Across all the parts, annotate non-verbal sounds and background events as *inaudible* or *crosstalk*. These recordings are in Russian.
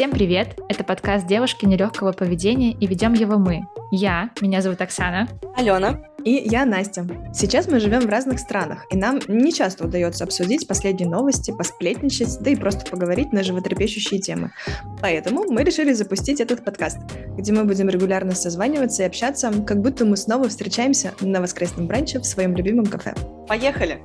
Всем привет! Это подкаст «Девушки нелегкого поведения» и ведем его мы. Я, меня зовут Оксана. Алена. И я Настя. Сейчас мы живем в разных странах, и нам не часто удается обсудить последние новости, посплетничать, да и просто поговорить на животрепещущие темы. Поэтому мы решили запустить этот подкаст, где мы будем регулярно созваниваться и общаться, как будто мы снова встречаемся на воскресном бранче в своем любимом кафе. Поехали!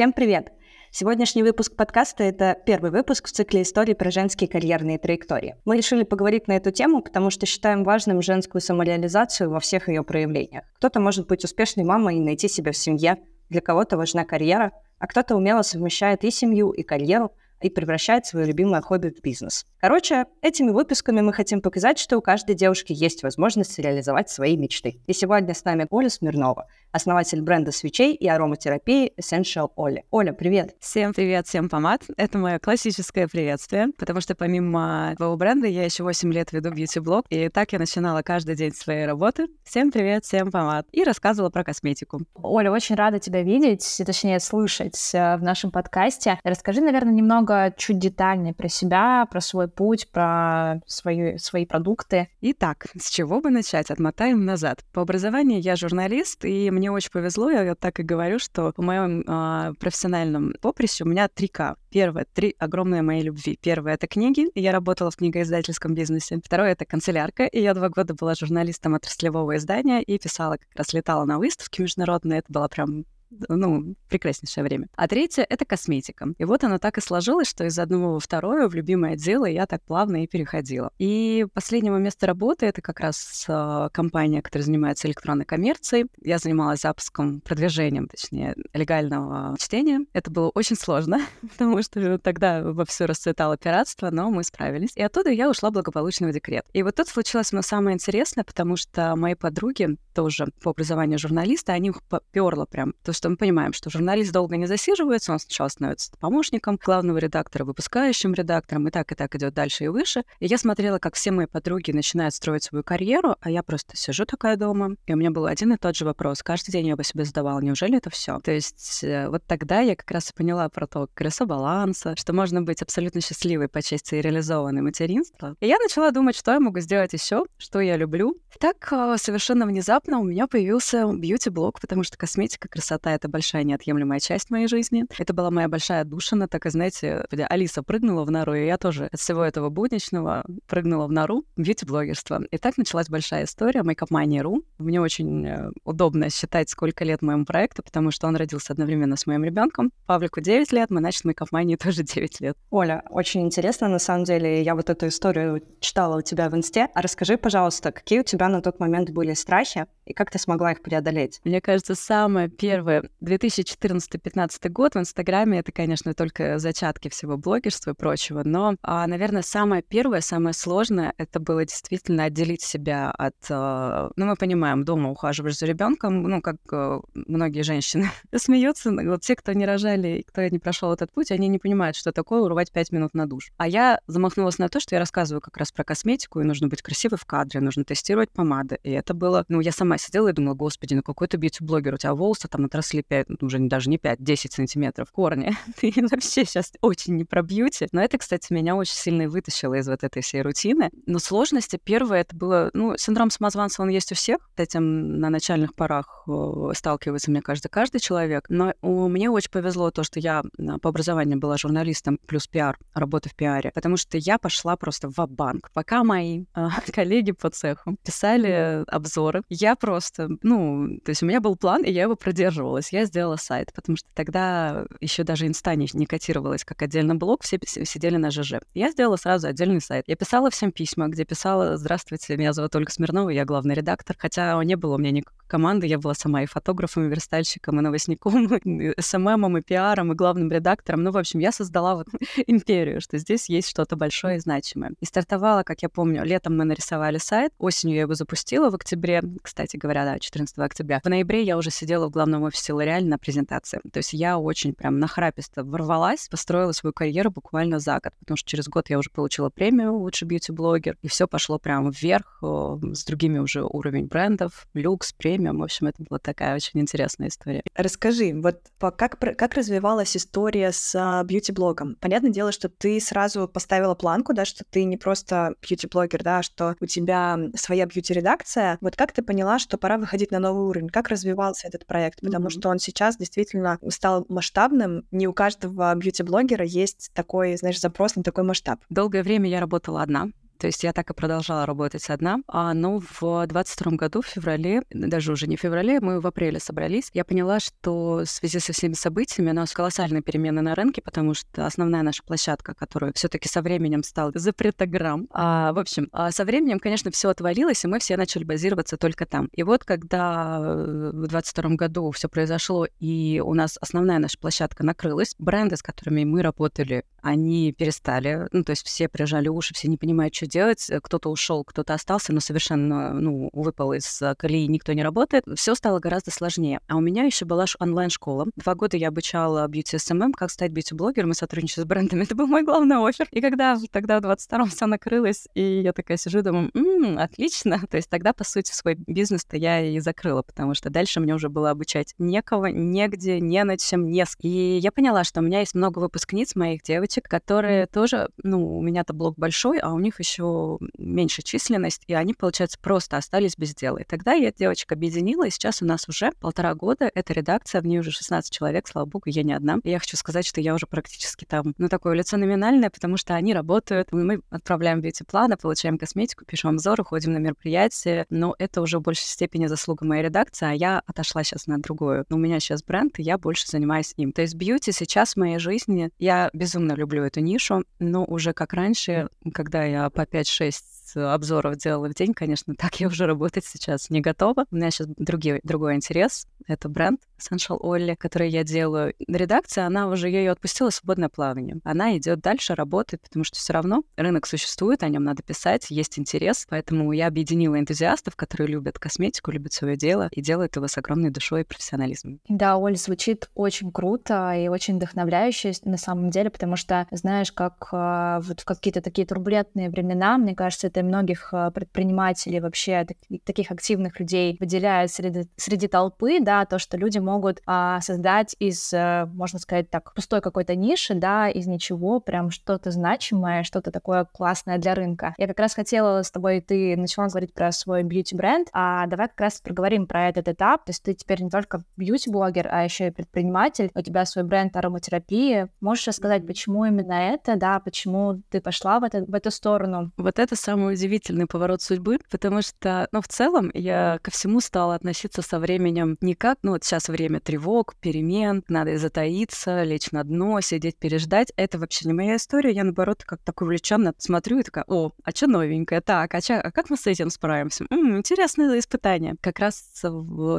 Всем привет! Сегодняшний выпуск подкаста — это первый выпуск в цикле истории про женские карьерные траектории. Мы решили поговорить на эту тему, потому что считаем важным женскую самореализацию во всех ее проявлениях. Кто-то может быть успешной мамой и найти себя в семье, для кого-то важна карьера, а кто-то умело совмещает и семью, и карьеру, и превращает свое любимое хобби в бизнес. Короче, этими выпусками мы хотим показать, что у каждой девушки есть возможность реализовать свои мечты. И сегодня с нами Оля Смирнова, основатель бренда свечей и ароматерапии Essential Оля. Оля, привет! Всем привет, всем помад. Это мое классическое приветствие, потому что помимо твоего бренда я еще 8 лет веду бьюти-блог, и так я начинала каждый день своей работы. Всем привет, всем помад. И рассказывала про косметику. Оля, очень рада тебя видеть, точнее слышать э, в нашем подкасте. Расскажи, наверное, немного чуть детальнее про себя, про свой путь, про свои, свои продукты. Итак, с чего бы начать? Отмотаем назад. По образованию я журналист, и мне очень повезло, я так и говорю, что по моем э, профессиональном поприще у меня три К. Первое — три огромные мои любви. Первое — это книги, и я работала в книгоиздательском бизнесе. Второе — это канцелярка, и я два года была журналистом отраслевого издания и писала, как раз летала на выставки международные. Это была прям ну, прекраснейшее время. А третье — это косметика. И вот оно так и сложилось, что из одного во второе в любимое дело я так плавно и переходила. И последнего места работы — это как раз э, компания, которая занимается электронной коммерцией. Я занималась запуском, продвижением, точнее, легального чтения. Это было очень сложно, *laughs* потому что тогда во все расцветало пиратство, но мы справились. И оттуда я ушла благополучно в декрет. И вот тут случилось но самое интересное, потому что мои подруги тоже по образованию журналиста, они их поперло прям. То, что мы понимаем, что журналист долго не засиживается, он сначала становится помощником главного редактора, выпускающим редактором, и так и так идет дальше и выше. И я смотрела, как все мои подруги начинают строить свою карьеру, а я просто сижу такая дома, и у меня был один и тот же вопрос. Каждый день я бы себе задавала, неужели это все? То есть э, вот тогда я как раз и поняла про то колесо баланса, что можно быть абсолютно счастливой по части реализованной материнства. И я начала думать, что я могу сделать еще, что я люблю. Так э, совершенно внезапно у меня появился бьюти-блог, потому что косметика, красота красота — это большая неотъемлемая часть моей жизни. Это была моя большая душина, так и, знаете, Алиса прыгнула в нору, и я тоже от всего этого будничного прыгнула в нору бьюти-блогерства. И так началась большая история Makeupmania.ru. Мне очень э, удобно считать, сколько лет моему проекту, потому что он родился одновременно с моим ребенком. Павлику 9 лет, мы начали Makeupmania *laughs* тоже 9 лет. Оля, очень интересно, на самом деле, я вот эту историю читала у тебя в инсте. А расскажи, пожалуйста, какие у тебя на тот момент были страхи, и как ты смогла их преодолеть? Мне кажется, самое первое 2014-2015 год в Инстаграме это, конечно, только зачатки всего блогерства и прочего, но, а, наверное, самое первое, самое сложное, это было действительно отделить себя от... А, ну, мы понимаем, дома ухаживаешь за ребенком, ну, как а, многие женщины *laughs* смеются, вот те, кто не рожали, кто не прошел этот путь, они не понимают, что такое урвать 5 минут на душ. А я замахнулась на то, что я рассказываю как раз про косметику, и нужно быть красивой в кадре, нужно тестировать помады. И это было... Ну, я сама сидела и думала, господи, ну какой ты бьюти-блогер, у тебя волосы там отросли 5, ну, уже даже не 5, 10 сантиметров корни. *laughs* Ты вообще сейчас очень не про бьюти. Но это, кстати, меня очень сильно вытащило из вот этой всей рутины. Но сложности первое, это было, ну, синдром самозванца, он есть у всех. С этим на начальных порах э, сталкивается, мне кажется, каждый человек. Но мне очень повезло то, что я по образованию была журналистом плюс пиар, работа в пиаре, потому что я пошла просто в банк Пока мои э, *laughs* коллеги по цеху писали обзоры, я просто, ну, то есть у меня был план, и я его продерживала котировалась, я сделала сайт, потому что тогда еще даже инста не, не котировалась как отдельный блог, все сидели на ЖЖ. Я сделала сразу отдельный сайт. Я писала всем письма, где писала «Здравствуйте, меня зовут Ольга Смирнова, я главный редактор», хотя не было у меня никакого команды. Я была сама и фотографом, и верстальщиком, и новостником, *laughs* и СММом, и пиаром, и главным редактором. Ну, в общем, я создала вот *laughs* империю, что здесь есть что-то большое и значимое. И стартовала, как я помню, летом мы нарисовали сайт, осенью я его запустила в октябре, кстати говоря, да, 14 октября. В ноябре я уже сидела в главном офисе L'Oreal на презентации. То есть я очень прям нахраписто ворвалась, построила свою карьеру буквально за год, потому что через год я уже получила премию «Лучший бьюти-блогер», и все пошло прям вверх, с другими уже уровень брендов, люкс, премиум. В общем, это была такая очень интересная история. Расскажи, вот как, как развивалась история с а, бьюти-блогом? Понятное дело, что ты сразу поставила планку, да, что ты не просто бьюти-блогер, да, а что у тебя своя бьюти-редакция. Вот как ты поняла, что пора выходить на новый уровень? Как развивался этот проект? Потому mm-hmm. что он сейчас действительно стал масштабным. Не у каждого бьюти-блогера есть такой, знаешь, запрос на такой масштаб. Долгое время я работала одна. То есть я так и продолжала работать одна. А, но в 22 году, в феврале, даже уже не в феврале, мы в апреле собрались, я поняла, что в связи со всеми событиями у нас колоссальные перемены на рынке, потому что основная наша площадка, которая все таки со временем стала запретограмм, а, в общем, а со временем, конечно, все отвалилось, и мы все начали базироваться только там. И вот когда э, в 22 году все произошло, и у нас основная наша площадка накрылась, бренды, с которыми мы работали, они перестали, ну, то есть все прижали уши, все не понимают, что делать. Э, кто-то ушел, кто-то остался, но совершенно, ну, выпал из э, колеи, никто не работает. Все стало гораздо сложнее. А у меня еще была онлайн-школа. Два года я обучала бьюти SMM, как стать бьюти-блогером и сотрудничать с брендами. *laughs* Это был мой главный offer. И когда тогда в 22-м все накрылось, и я такая сижу, думаю, м-м, отлично. *laughs* То есть тогда, по сути, свой бизнес-то я и закрыла, потому что дальше мне уже было обучать некого, негде, не на чем, не с. И я поняла, что у меня есть много выпускниц моих девочек, которые тоже, ну, у меня-то блог большой, а у них еще еще меньше численность, и они, получается, просто остались без дела. И тогда я девочек объединила, и сейчас у нас уже полтора года эта редакция, в ней уже 16 человек, слава богу, я не одна. И я хочу сказать, что я уже практически там, ну, такое лицо номинальное, потому что они работают, мы отправляем бьюти-планы, получаем косметику, пишем обзоры, ходим на мероприятия, но это уже в большей степени заслуга моей редакции, а я отошла сейчас на другую. У меня сейчас бренд, и я больше занимаюсь им. То есть бьюти сейчас в моей жизни, я безумно люблю эту нишу, но уже как раньше, когда я по 5-6 обзоров делала в день, конечно, *laughs* так я уже работать сейчас не готова. У меня сейчас другие, другой интерес. Это бренд Essential Oil, который я делаю. Редакция, она уже ее отпустила свободное плавание. Она идет дальше, работает, потому что все равно рынок существует, о нем надо писать, есть интерес. Поэтому я объединила энтузиастов, которые любят косметику, любят свое дело и делают его с огромной душой и профессионализмом. Да, Оль, звучит очень круто и очень вдохновляюще на самом деле, потому что знаешь, как э, вот в какие-то такие турбулентные времена, мне кажется, это многих э, предпринимателей, вообще таких, активных людей выделяет среди, среди толпы, да, то, что люди а, создать из, а, можно сказать так, пустой какой-то ниши, да, из ничего, прям что-то значимое, что-то такое классное для рынка. Я как раз хотела с тобой, ты начала говорить про свой бьюти-бренд, а давай как раз проговорим про этот этап, то есть ты теперь не только бьюти-блогер, а еще и предприниматель, у тебя свой бренд ароматерапии. Можешь рассказать, почему именно это, да, почему ты пошла в, это, в эту сторону? Вот это самый удивительный поворот судьбы, потому что, ну, в целом я ко всему стала относиться со временем не как, ну, вот сейчас время тревог, перемен, надо затаиться, лечь на дно, сидеть, переждать. Это вообще не моя история. Я, наоборот, как так увлеченно смотрю и такая, о, а что новенькое? Так, а, чё, а как мы с этим справимся? М-м, интересное испытание. Как раз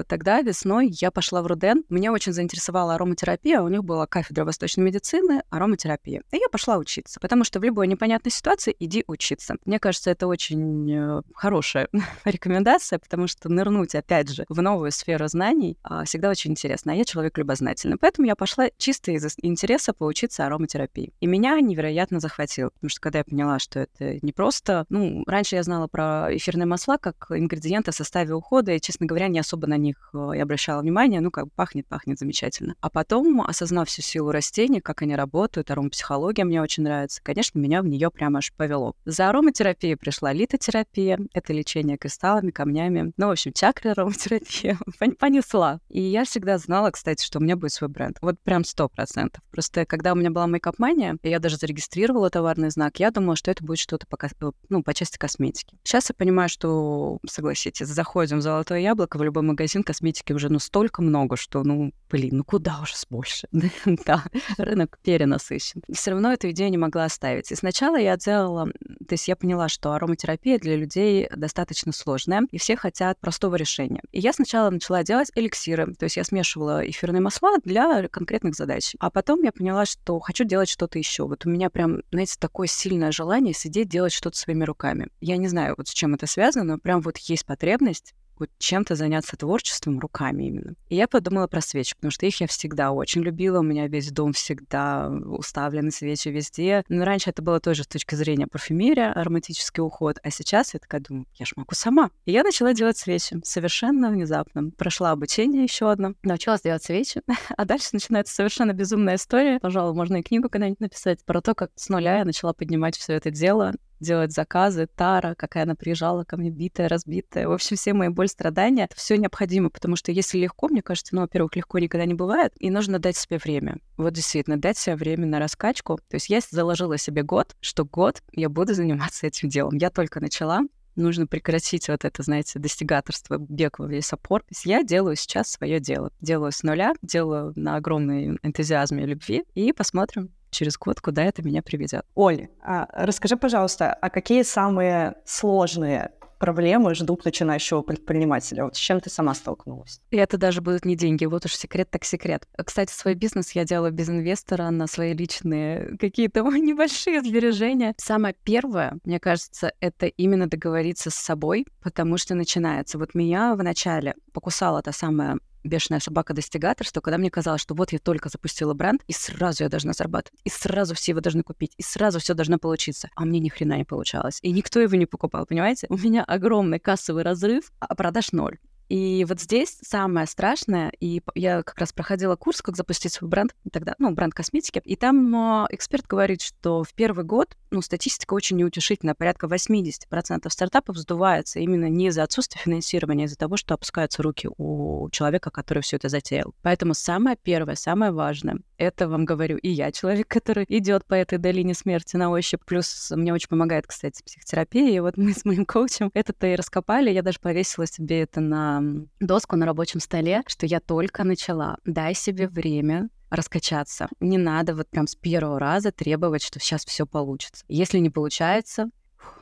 тогда, весной, я пошла в Руден. Меня очень заинтересовала ароматерапия. У них была кафедра восточной медицины, ароматерапия. И я пошла учиться, потому что в любой непонятной ситуации иди учиться. Мне кажется, это очень э, хорошая *laughs* рекомендация, потому что нырнуть, опять же, в новую сферу знаний а, всегда очень интересно. А я человек любознательный. Поэтому я пошла чисто из интереса поучиться ароматерапии. И меня невероятно захватило, потому что когда я поняла, что это не просто... Ну, раньше я знала про эфирные масла как ингредиенты в составе ухода, и, честно говоря, не особо на них э, и обращала внимание. Ну, как пахнет, пахнет замечательно. А потом, осознав всю силу растений, как они работают, аромапсихология мне очень нравится, конечно, меня в нее прямо аж повело. За ароматерапией пришла литотерапия, это лечение кристаллами, камнями. Ну, в общем, чакры ароматерапия *laughs* понесла. И я всегда всегда знала, кстати, что у меня будет свой бренд. Вот прям сто процентов. Просто когда у меня была мейкап-мания, я даже зарегистрировала товарный знак, я думала, что это будет что-то по, ну, по части косметики. Сейчас я понимаю, что, согласитесь, заходим в «Золотое яблоко», в любой магазин косметики уже ну столько много, что, ну, блин, ну куда уже больше? *laughs* да, рынок перенасыщен. Все равно эту идею не могла оставить. И сначала я делала, то есть я поняла, что ароматерапия для людей достаточно сложная, и все хотят простого решения. И я сначала начала делать эликсиры, то есть я смешивала эфирные масла для конкретных задач. А потом я поняла, что хочу делать что-то еще. Вот у меня прям, знаете, такое сильное желание сидеть, делать что-то своими руками. Я не знаю, вот с чем это связано, но прям вот есть потребность вот чем-то заняться творчеством руками именно. И я подумала про свечи, потому что их я всегда очень любила. У меня весь дом всегда уставлены свечи везде. Но раньше это было тоже с точки зрения парфюмерия, ароматический уход. А сейчас я такая думаю, я ж могу сама. И я начала делать свечи совершенно внезапно. Прошла обучение еще одно, научилась делать свечи. *laughs* А дальше начинается совершенно безумная история. Пожалуй, можно и книгу когда-нибудь написать про то, как с нуля я начала поднимать все это дело делать заказы, Тара, какая она приезжала ко мне, битая, разбитая. В общем, все мои боль, страдания, это все необходимо, потому что если легко, мне кажется, ну, во-первых, легко никогда не бывает, и нужно дать себе время. Вот действительно, дать себе время на раскачку. То есть я заложила себе год, что год я буду *laughs* заниматься этим делом. Я только начала, нужно прекратить вот это, знаете, достигаторство, бег во весь опор. То есть я делаю сейчас свое дело. Делаю с нуля, делаю на огромной энтузиазме и любви, и посмотрим, через год, куда это меня приведет. Оля, а расскажи, пожалуйста, а какие самые сложные проблемы ждут начинающего предпринимателя? Вот с чем ты сама столкнулась? И это даже будут не деньги, вот уж секрет так секрет. Кстати, свой бизнес я делала без инвестора на свои личные какие-то *laughs* небольшие сбережения. Самое первое, мне кажется, это именно договориться с собой, потому что начинается. Вот меня в начале покусала та самая бешеная собака-достигатор, что когда мне казалось, что вот я только запустила бренд, и сразу я должна зарабатывать, и сразу все его должны купить, и сразу все должно получиться. А мне ни хрена не получалось. И никто его не покупал, понимаете? У меня огромный кассовый разрыв, а продаж ноль. И вот здесь самое страшное, и я как раз проходила курс, как запустить свой бренд, тогда, ну, бренд косметики, и там э, эксперт говорит, что в первый год, ну, статистика очень неутешительная, порядка 80% стартапов сдувается именно не из-за отсутствия финансирования, а из-за того, что опускаются руки у человека, который все это затеял. Поэтому самое первое, самое важное, это вам говорю и я, человек, который идет по этой долине смерти на ощупь, плюс мне очень помогает, кстати, психотерапия, и вот мы с моим коучем это-то и раскопали, я даже повесила себе это на доску на рабочем столе, что я только начала. Дай себе время раскачаться. Не надо вот прям с первого раза требовать, что сейчас все получится. Если не получается,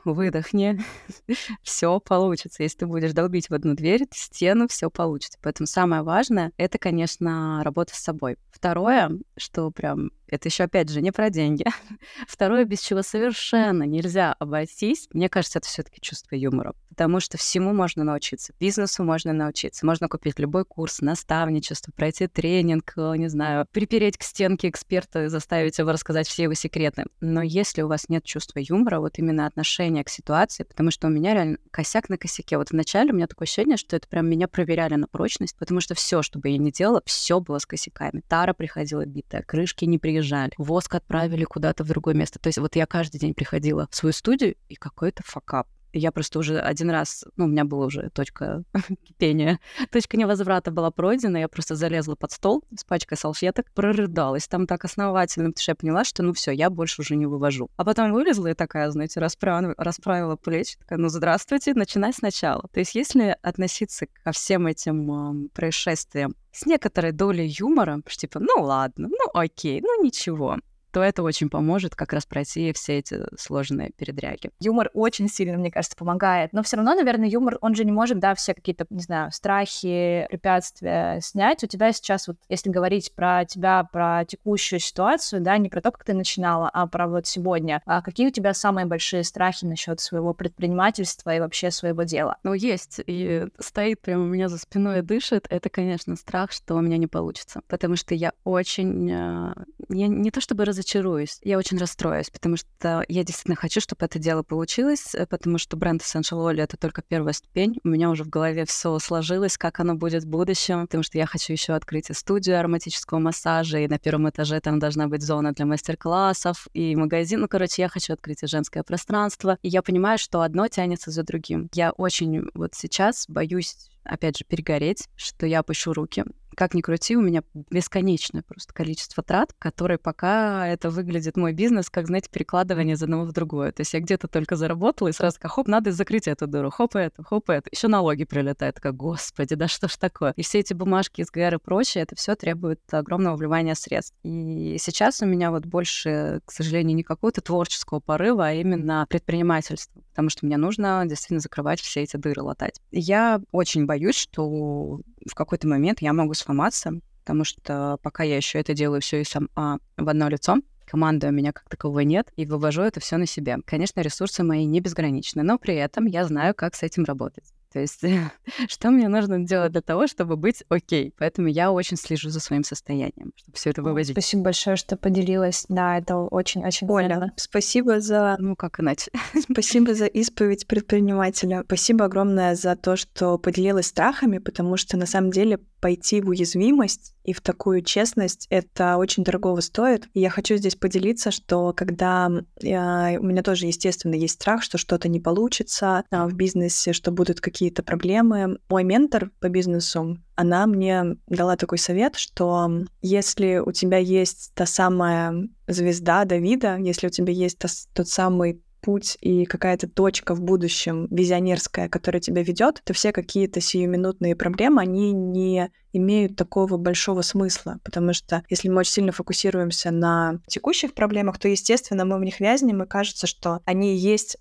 выдохни, *laughs* все получится. Если ты будешь долбить в одну дверь, в стену, все получится. Поэтому самое важное — это, конечно, работа с собой. Второе, что прям это еще, опять же, не про деньги. *laughs* Второе, без чего совершенно нельзя обойтись, мне кажется, это все-таки чувство юмора. Потому что всему можно научиться. Бизнесу можно научиться. Можно купить любой курс, наставничество, пройти тренинг, э, не знаю, припереть к стенке эксперта и заставить его рассказать все его секреты. Но если у вас нет чувства юмора, вот именно отношения к ситуации, потому что у меня реально косяк на косяке. Вот вначале у меня такое ощущение, что это прям меня проверяли на прочность, потому что все, что бы я ни делала, все было с косяками. Тара приходила битая, крышки не приезжали, приезжали, воск отправили куда-то в другое место. То есть вот я каждый день приходила в свою студию, и какой-то факап. Я просто уже один раз, ну, у меня была уже точка *laughs* кипения, точка невозврата была пройдена, я просто залезла под стол с пачкой салфеток, прорыдалась там так основательно, потому что я поняла, что ну все, я больше уже не вывожу. А потом вылезла и такая, знаете, расправила, расправила плечи, такая, ну здравствуйте, начинай сначала. То есть если относиться ко всем этим э, происшествиям с некоторой долей юмора, типа, ну ладно, ну окей, ну ничего то это очень поможет как раз пройти все эти сложные передряги. Юмор очень сильно, мне кажется, помогает. Но все равно, наверное, юмор, он же не может, да, все какие-то, не знаю, страхи, препятствия снять. У тебя сейчас вот, если говорить про тебя, про текущую ситуацию, да, не про то, как ты начинала, а про вот сегодня. А какие у тебя самые большие страхи насчет своего предпринимательства и вообще своего дела? Ну, есть. И стоит прямо у меня за спиной и дышит. Это, конечно, страх, что у меня не получится. Потому что я очень... А, я не то чтобы раз разочаруюсь, я очень расстроюсь, потому что я действительно хочу, чтобы это дело получилось, э, потому что бренд Essential Oil — это только первая ступень. У меня уже в голове все сложилось, как оно будет в будущем, потому что я хочу еще открыть студию ароматического массажа, и на первом этаже там должна быть зона для мастер-классов, и магазин. Ну, короче, я хочу открыть и женское пространство. И я понимаю, что одно тянется за другим. Я очень вот сейчас боюсь опять же, перегореть, что я опущу руки, как ни крути, у меня бесконечное просто количество трат, которые пока это выглядит мой бизнес, как, знаете, перекладывание из одного в другое. То есть я где-то только заработала, и сразу как, хоп, надо закрыть эту дыру, хоп, это, хоп, это. Еще налоги прилетают, как, господи, да что ж такое. И все эти бумажки из ГР и прочее, это все требует огромного вливания средств. И сейчас у меня вот больше, к сожалению, не какого-то творческого порыва, а именно предпринимательства, потому что мне нужно действительно закрывать все эти дыры, латать. Я очень боюсь, что в какой-то момент я могу сломаться, потому что пока я еще это делаю все и а, в одно лицо, команды у меня как таковой нет, и вывожу это все на себе. Конечно, ресурсы мои не безграничны, но при этом я знаю, как с этим работать. То есть, *laughs* что мне нужно делать для того, чтобы быть окей? Поэтому я очень слежу за своим состоянием, чтобы все это вывозить. Спасибо большое, что поделилась. Да, это очень-очень Оля, ценно. спасибо за... Ну, как иначе? *laughs* Спасибо за исповедь предпринимателя. Спасибо огромное за то, что поделилась страхами, потому что на самом деле пойти в уязвимость и в такую честность, это очень дорогого стоит. И я хочу здесь поделиться, что когда я, у меня тоже, естественно, есть страх, что что-то не получится а, в бизнесе, что будут какие-то проблемы. Мой ментор по бизнесу, она мне дала такой совет, что если у тебя есть та самая звезда Давида, если у тебя есть тот самый путь и какая-то точка в будущем визионерская, которая тебя ведет, то все какие-то сиюминутные проблемы, они не имеют такого большого смысла, потому что если мы очень сильно фокусируемся на текущих проблемах, то, естественно, мы в них вязнем, и кажется, что они есть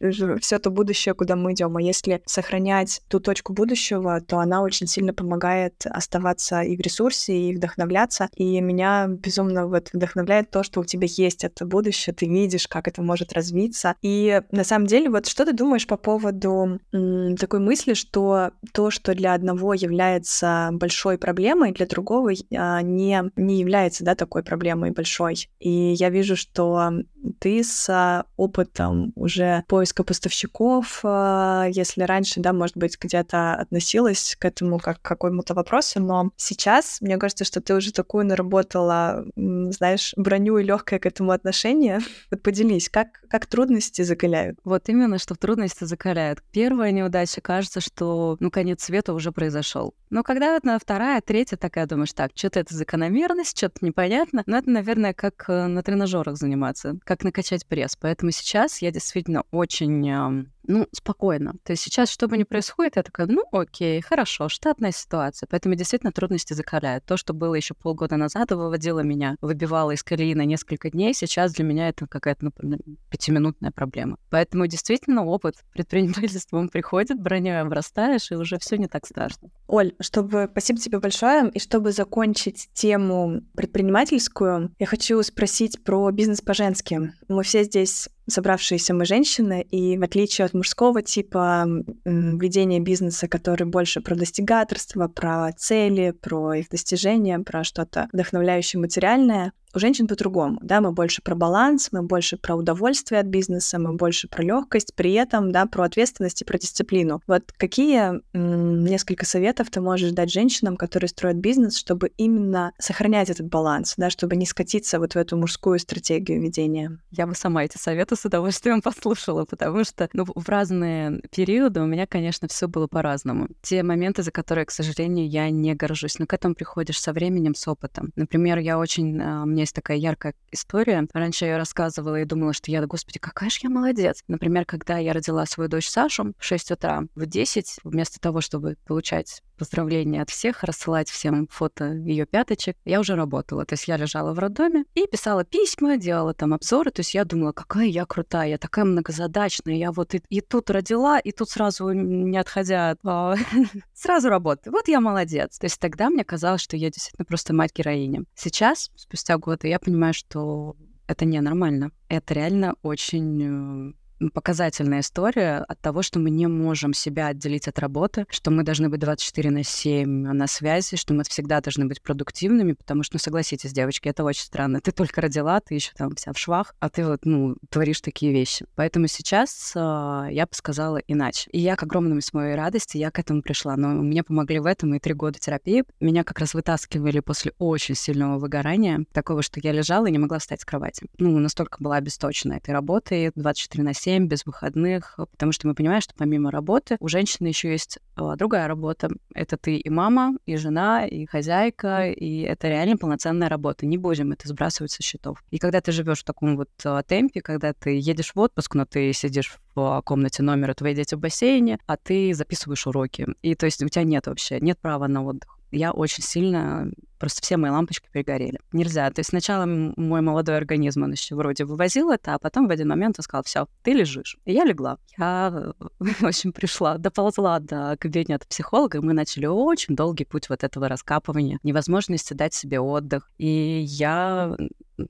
*laughs* все то будущее, куда мы идем. А если сохранять ту точку будущего, то она очень сильно помогает оставаться и в ресурсе, и вдохновляться. И меня безумно вот вдохновляет то, что у тебя есть это будущее, ты видишь, как это может развиться. И на самом деле, вот что ты думаешь по поводу м, такой мысли, что то, что для одного является большим большой проблемой, для другого а, не, не является да, такой проблемой большой. И я вижу, что ты с опытом уже поиска поставщиков, а, если раньше, да, может быть, где-то относилась к этому как к какому-то вопросу, но сейчас, мне кажется, что ты уже такую наработала, знаешь, броню и легкое к этому отношение. *laughs* Вот поделись, как, как трудности закаляют? Вот именно, что трудности закаляют. Первая неудача кажется, что, ну, конец света уже произошел. Но когда это вторая, третья такая, думаешь, так, что-то это закономерность, что-то непонятно. Но это, наверное, как э, на тренажерах заниматься, как накачать пресс. Поэтому сейчас я действительно очень ну, спокойно. То есть сейчас, что бы ни происходит, я такая, ну, окей, хорошо, штатная ситуация. Поэтому действительно трудности закаляют. То, что было еще полгода назад, выводило меня, выбивало из колеи на несколько дней, сейчас для меня это какая-то, ну, пятиминутная проблема. Поэтому действительно опыт предпринимательства, он приходит, броней обрастаешь, и уже все не так страшно. Оль, чтобы... Спасибо тебе большое. И чтобы закончить тему предпринимательскую, я хочу спросить про бизнес по-женски. Мы все здесь собравшиеся мы женщины, и в отличие от мужского типа ведения бизнеса, который больше про достигаторство, про цели, про их достижения, про что-то вдохновляющее материальное, у женщин по-другому, да, мы больше про баланс, мы больше про удовольствие от бизнеса, мы больше про легкость, при этом, да, про ответственность и про дисциплину. Вот какие несколько советов ты можешь дать женщинам, которые строят бизнес, чтобы именно сохранять этот баланс, да, чтобы не скатиться вот в эту мужскую стратегию ведения? Я бы сама эти советы с удовольствием *laughs* послушала, потому что, ну, в разные периоды у меня, конечно, все было по-разному. Те моменты, за которые, к сожалению, я не горжусь, но к этому приходишь со временем, с опытом. Например, я очень, а, мне меня есть такая яркая история. Раньше я рассказывала и думала, что я, господи, какая же я молодец. Например, когда я родила свою дочь Сашу в 6 утра, в 10, вместо того, чтобы получать поздравления от всех, рассылать всем фото ее пяточек, я уже работала. То есть я лежала в роддоме и писала письма, делала там обзоры. То есть я думала, какая я крутая, я такая многозадачная. Я вот и, и тут родила, и тут сразу, не отходя, а, *laughs* сразу работаю. Вот я молодец. То есть тогда мне казалось, что я действительно просто мать-героиня. Сейчас, спустя год, я понимаю, что это ненормально. Это реально очень э, показательная история от того, что мы не можем себя отделить от работы, что мы должны быть 24 на 7 на связи, что мы всегда должны быть продуктивными, потому что, ну, согласитесь, девочки, это очень странно. Ты только родила, ты еще там вся в швах, а ты вот, ну, творишь такие вещи. Поэтому сейчас э, я бы сказала иначе. И я, к огромному своей радости, я к этому пришла. Но мне помогли в этом и три года терапии. Меня как раз вытаскивали после очень сильного выгорания, такого, что я лежала и не могла встать с кровати. Ну, настолько была обесточена этой работой 24 на 7, 7 без выходных, потому что мы понимаем, что помимо работы у женщины еще есть а, другая работа. Это ты и мама, и жена, и хозяйка, и это реально полноценная работа. Не будем это сбрасывать со счетов. И когда ты живешь в таком вот а, темпе, когда ты едешь в отпуск, но ты сидишь в комнате номера, твои дети в бассейне, а ты записываешь уроки. И то есть у тебя нет вообще, нет права на отдых я очень сильно, просто все мои лампочки перегорели. Нельзя. То есть сначала мой молодой организм, он еще вроде вывозил это, а потом в один момент он сказал, все, ты лежишь. И я легла. Я, *laughs* в общем, пришла, доползла до кабинета психолога, и мы начали очень долгий путь вот этого раскапывания, невозможности дать себе отдых. И я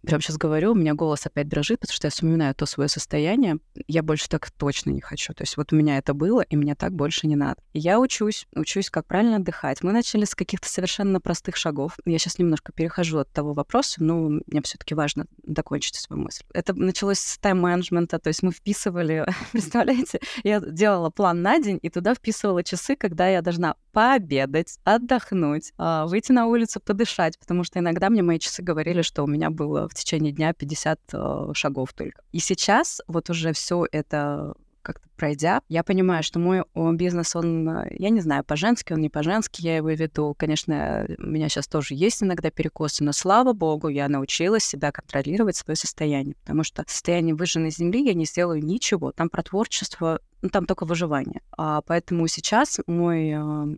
прям сейчас говорю, у меня голос опять дрожит, потому что я вспоминаю то свое состояние. Я больше так точно не хочу. То есть вот у меня это было, и мне так больше не надо. Я учусь, учусь, как правильно отдыхать. Мы начали с каких-то совершенно простых шагов. Я сейчас немножко перехожу от того вопроса, но мне все таки важно докончить свою мысль. Это началось с тайм-менеджмента, то есть мы вписывали, *laughs* представляете, я делала план на день, и туда вписывала часы, когда я должна пообедать, отдохнуть, а, выйти на улицу, подышать, потому что иногда мне мои часы говорили, что у меня было в течение дня 50 э, шагов только. И сейчас вот уже все это как-то пройдя, я понимаю, что мой бизнес, он, э, я не знаю, по-женски, он не по-женски, я его веду. Конечно, у меня сейчас тоже есть иногда перекосы, но слава богу, я научилась себя контролировать свое состояние, потому что состояние выжженной земли я не сделаю ничего. Там про творчество ну, там только выживание. А, поэтому сейчас мой э,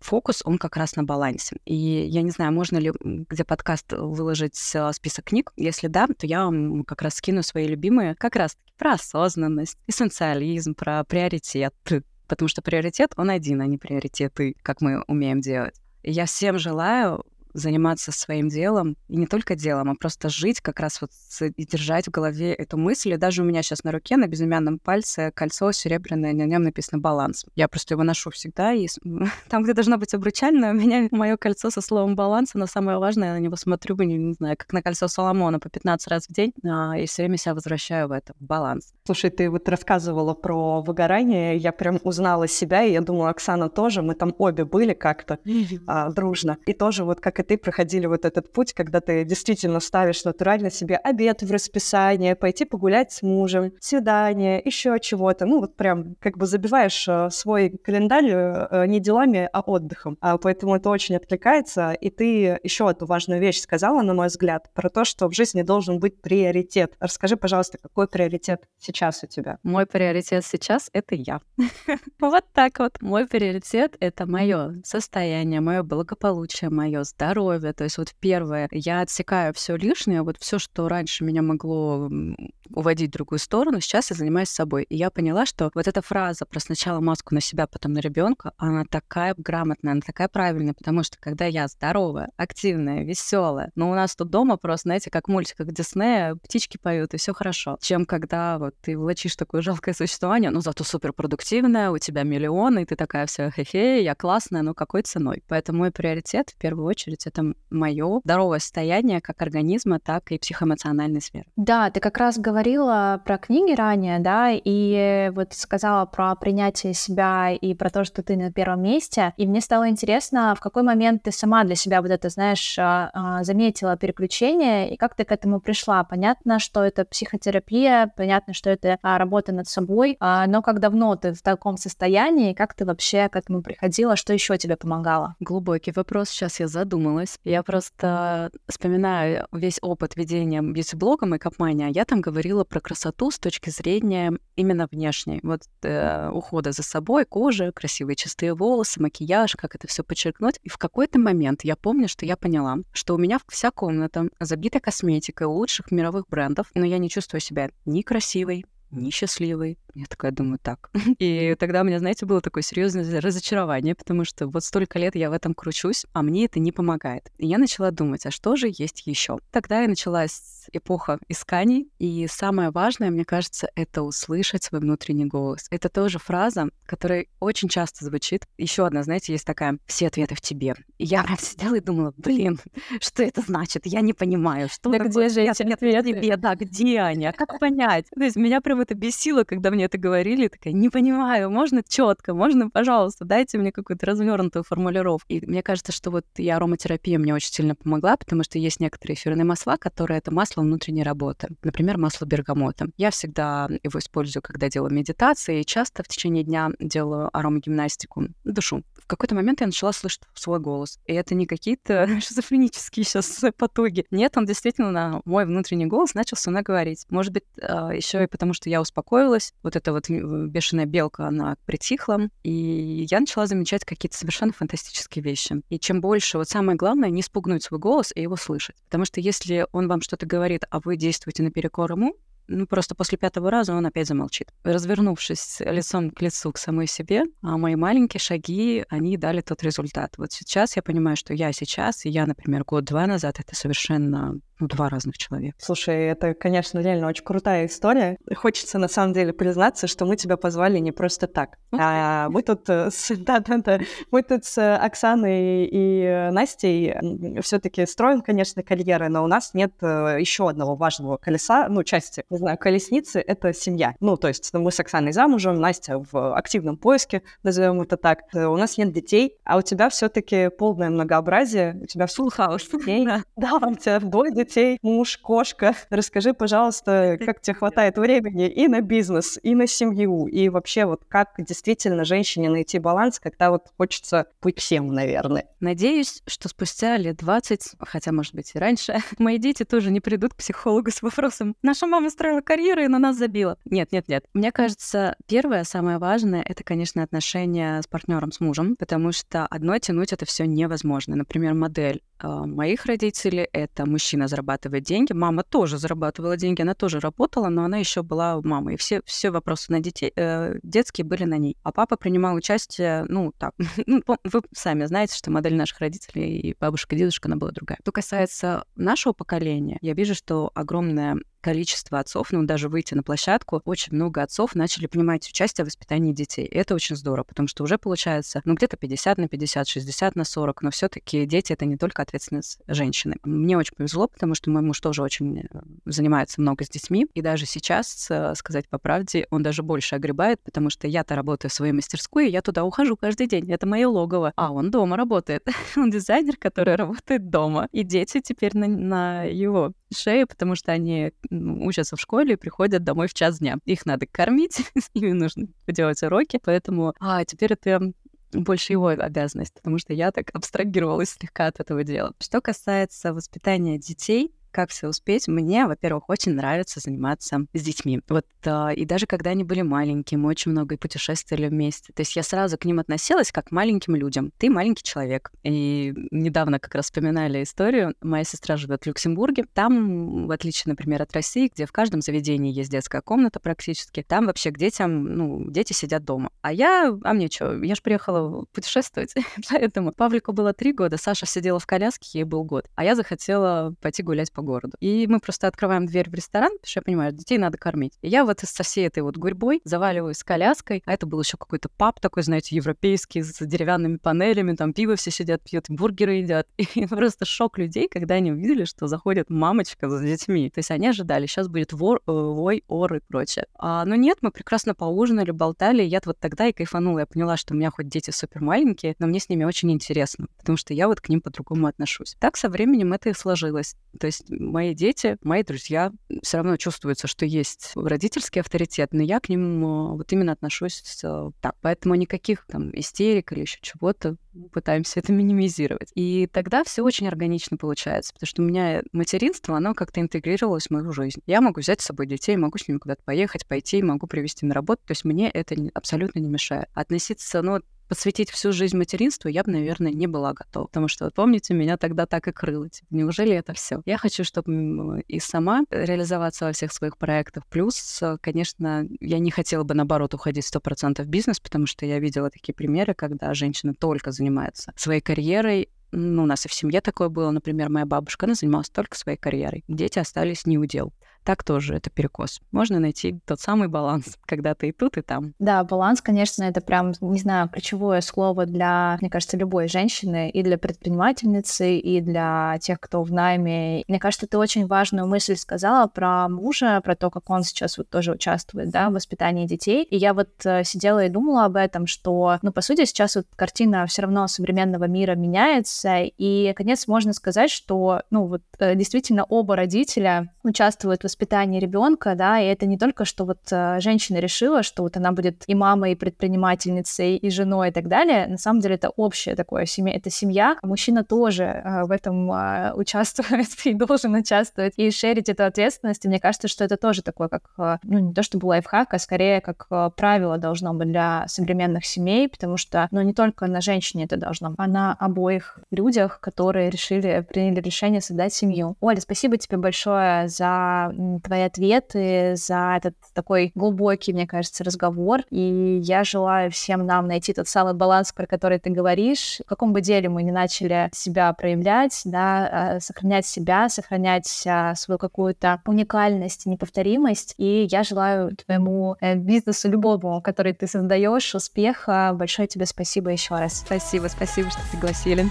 фокус, он как раз на балансе. И я не знаю, можно ли где подкаст выложить э, список книг. Если да, то я вам как раз скину свои любимые как раз про осознанность, эссенциализм, про приоритет. Потому что приоритет, он один, а не приоритеты, как мы умеем делать. Я всем желаю заниматься своим делом, и не только делом, а просто жить как раз вот и держать в голове эту мысль. И даже у меня сейчас на руке, на безымянном пальце кольцо серебряное, на нем написано «баланс». Я просто его ношу всегда, и *laughs* там, где должно быть обручальное, у меня мое кольцо со словом «баланс», но самое важное, я на него смотрю, не, не знаю, как на кольцо Соломона по 15 раз в день, а, и все время себя возвращаю в это, в баланс. Слушай, ты вот рассказывала про выгорание, я прям узнала себя, и я думала, Оксана тоже, мы там обе были как-то а, дружно, и тоже вот как и ты проходили вот этот путь, когда ты действительно ставишь натурально себе обед в расписание, пойти погулять с мужем, свидание, еще чего-то. Ну, вот прям как бы забиваешь э, свой календарь э, не делами, а отдыхом. А поэтому это очень откликается. И ты еще одну важную вещь сказала, на мой взгляд, про то, что в жизни должен быть приоритет. Расскажи, пожалуйста, какой приоритет сейчас у тебя? Мой приоритет сейчас — это я. Вот так вот. Мой приоритет — это мое состояние, мое благополучие, мое здоровье, здоровье. То есть вот первое, я отсекаю все лишнее, вот все, что раньше меня могло уводить в другую сторону, сейчас я занимаюсь собой. И я поняла, что вот эта фраза про сначала маску на себя, потом на ребенка, она такая грамотная, она такая правильная, потому что когда я здоровая, активная, веселая, но у нас тут дома просто, знаете, как мультик, как Диснея, птички поют, и все хорошо. Чем когда вот ты влачишь такое жалкое существование, но зато суперпродуктивная, у тебя миллионы, и ты такая вся хе-хе, я классная, но какой ценой? Поэтому мой приоритет в первую очередь это мое здоровое состояние как организма, так и психоэмоциональной сферы. Да, ты как раз говорила про книги ранее, да, и вот сказала про принятие себя и про то, что ты на первом месте, и мне стало интересно, в какой момент ты сама для себя вот это, знаешь, а, а, заметила переключение, и как ты к этому пришла. Понятно, что это психотерапия, понятно, что это а, работа над собой, но как давно ты в таком состоянии, как ты вообще к этому приходила, что еще тебе помогало? Глубокий вопрос, сейчас я задумалась. Я просто вспоминаю весь опыт ведения бьюти-блогом и капмания, я там говорила про красоту с точки зрения именно внешней. Вот э, ухода за собой, кожа, красивые чистые волосы, макияж, как это все подчеркнуть. И в какой-то момент я помню, что я поняла, что у меня вся комната забита косметикой лучших мировых брендов, но я не чувствую себя ни красивой, несчастливой. Я такая думаю, так. *laughs* И тогда у меня, знаете, было такое серьезное разочарование, потому что вот столько лет я в этом кручусь, а мне это не помогает. И я начала думать, а что же есть еще? Тогда и началась эпоха исканий, и самое важное, мне кажется, это услышать свой внутренний голос. Это тоже фраза, которая очень часто звучит. Еще одна, знаете, есть такая «все ответы в тебе». И я прям сидела и думала, блин, *laughs* что это значит? Я не понимаю, что да где же эти ответы? Да, где они? А как понять? То есть меня прям это бесило, когда мне мне это говорили, такая, не понимаю, можно четко, можно, пожалуйста, дайте мне какую-то развернутую формулировку. И мне кажется, что вот и ароматерапия мне очень сильно помогла, потому что есть некоторые эфирные масла, которые это масло внутренней работы. Например, масло бергамота. Я всегда его использую, когда делаю медитации, и часто в течение дня делаю аромагимнастику, душу. В какой-то момент я начала слышать свой голос. И это не какие-то *laughs* шизофренические сейчас потуги. Нет, он действительно, мой внутренний голос начал со мной говорить. Может быть, а, еще и потому, что я успокоилась. Вот эта вот бешеная белка, она притихла. И я начала замечать какие-то совершенно фантастические вещи. И чем больше, вот самое главное, не спугнуть свой голос и его слышать. Потому что если он вам что-то говорит, а вы действуете наперекор ему, ну, просто после пятого раза он опять замолчит. Развернувшись лицом к лицу к самой себе, а мои маленькие шаги, они дали тот результат. Вот сейчас я понимаю, что я сейчас, и я, например, год-два назад, это совершенно ну, два разных человека. Слушай, это, конечно, реально очень крутая история. Хочется, на самом деле, признаться, что мы тебя позвали не просто так. А мы тут э, с, да, да, да, мы тут с Оксаной и Настей все-таки строим, конечно, карьеры, но у нас нет э, еще одного важного колеса, ну, части, не знаю, колесницы — это семья. Ну, то есть мы с Оксаной замужем, Настя в активном поиске, назовем это так. Э, у нас нет детей, а у тебя все-таки полное многообразие, у тебя все хаос детей. *laughs* Да, у тебя двое детей, детей, муж, кошка. Расскажи, пожалуйста, как тебе хватает времени и на бизнес, и на семью, и вообще вот как действительно женщине найти баланс, когда вот хочется быть всем, наверное. Надеюсь, что спустя лет 20, хотя, может быть, и раньше, *laughs* мои дети тоже не придут к психологу с вопросом «Наша мама строила карьеру и на нас забила». Нет, нет, нет. Мне кажется, первое, самое важное, это, конечно, отношения с партнером, с мужем, потому что одной тянуть это все невозможно. Например, модель моих родителей — это мужчина зарабатывает деньги, мама тоже зарабатывала деньги, она тоже работала, но она еще была мамой. И все, все вопросы на детей, э, детские были на ней. А папа принимал участие, ну, так, *laughs* ну, вы сами знаете, что модель наших родителей и бабушка, дедушка, она была другая. Что касается нашего поколения, я вижу, что огромное количество отцов, ну, даже выйти на площадку, очень много отцов начали принимать участие в воспитании детей. И это очень здорово, потому что уже получается, ну, где-то 50 на 50, 60 на 40, но все таки дети — это не только ответственность женщины. Мне очень повезло, потому что мой муж тоже очень э, занимается много с детьми, и даже сейчас, сказать по правде, он даже больше огребает, потому что я-то работаю в своей мастерской, и я туда ухожу каждый день, это мое логово, а он дома работает. *laughs* он дизайнер, который работает дома, и дети теперь на, на его шее, потому что они учатся в школе и приходят домой в час дня. Их надо кормить, *laughs* с ними нужно делать уроки, поэтому а, теперь это больше его обязанность, потому что я так абстрагировалась слегка от этого дела. Что касается воспитания детей, как все успеть? Мне, во-первых, очень нравится заниматься с детьми. Вот э, и даже когда они были маленькие, мы очень много и путешествовали вместе. То есть я сразу к ним относилась как к маленьким людям. Ты маленький человек. И недавно как раз вспоминали историю. Моя сестра живет в Люксембурге. Там, в отличие, например, от России, где в каждом заведении есть детская комната практически, там вообще к детям, ну, дети сидят дома. А я, а мне что, я же приехала путешествовать. *laughs* Поэтому Павлику было три года, Саша сидела в коляске, ей был год. А я захотела пойти гулять по по городу. И мы просто открываем дверь в ресторан, потому что я понимаю, детей надо кормить. И я вот со всей этой вот гурьбой заваливаюсь с коляской, а это был еще какой-то паб такой, знаете, европейский, с деревянными панелями, там пиво все сидят, пьют, бургеры едят. *laughs* И просто шок людей, когда они увидели, что заходит мамочка с детьми. То есть они ожидали, сейчас будет вор, э, вой, ор и прочее. А, но нет, мы прекрасно поужинали, болтали, я вот тогда и кайфанула. Я поняла, что у меня хоть дети супер маленькие, но мне с ними очень интересно, потому что я вот к ним по-другому отношусь. Так со временем это и сложилось. То есть мои дети, мои друзья, все равно чувствуется, что есть родительский авторитет, но я к ним э, вот именно отношусь э, так. Поэтому никаких там истерик или еще чего-то пытаемся это минимизировать. И тогда все очень органично получается, потому что у меня материнство, оно как-то интегрировалось в мою жизнь. Я могу взять с собой детей, могу с ними куда-то поехать, пойти, могу привезти на работу, то есть мне это абсолютно не мешает. Относиться, ну, посвятить всю жизнь материнству я бы, наверное, не была готова. Потому что, вот помните, меня тогда так и крыло. Типа, неужели это все? Я хочу, чтобы и сама реализоваться во всех своих проектах. Плюс, конечно, я не хотела бы, наоборот, уходить 100% в бизнес, потому что я видела такие примеры, когда женщина только занимается своей карьерой, ну, у нас и в семье такое было, например, моя бабушка, она занималась только своей карьерой. Дети остались не удел. Так тоже это перекос. Можно найти тот самый баланс, *laughs* когда ты и тут, и там. Да, баланс, конечно, это прям, не знаю, ключевое слово для, мне кажется, любой женщины, и для предпринимательницы, и для тех, кто в найме. Мне кажется, ты очень важную мысль сказала про мужа, про то, как он сейчас вот тоже участвует, да, в воспитании детей. И я вот э, сидела и думала об этом, что, ну, по сути, сейчас вот картина все равно современного мира меняется, и, наконец, можно сказать, что, ну, вот э, действительно оба родителя участвуют в воспитании ребенка, да, и это не только, что вот э, женщина решила, что вот она будет и мамой, и предпринимательницей, и женой, и так далее. На самом деле это общее такое семья, это семья. Мужчина тоже э, в этом э, участвует *laughs* и должен участвовать и шерить эту ответственность. И мне кажется, что это тоже такое, как, ну, не то чтобы лайфхак, а скорее как правило должно быть для современных семей, потому что, ну, не только на женщине это должно а на обоих людях, которые решили, приняли решение создать семью. Оля, спасибо тебе большое за твои ответы, за этот такой глубокий, мне кажется, разговор. И я желаю всем нам найти тот самый баланс, про который ты говоришь. В каком бы деле мы не начали себя проявлять, да, а, сохранять себя, сохранять а, свою какую-то уникальность неповторимость. И я желаю твоему э, бизнесу любому, который ты создаешь, успеха. Большое тебе спасибо еще раз. Спасибо, спасибо, что пригласили.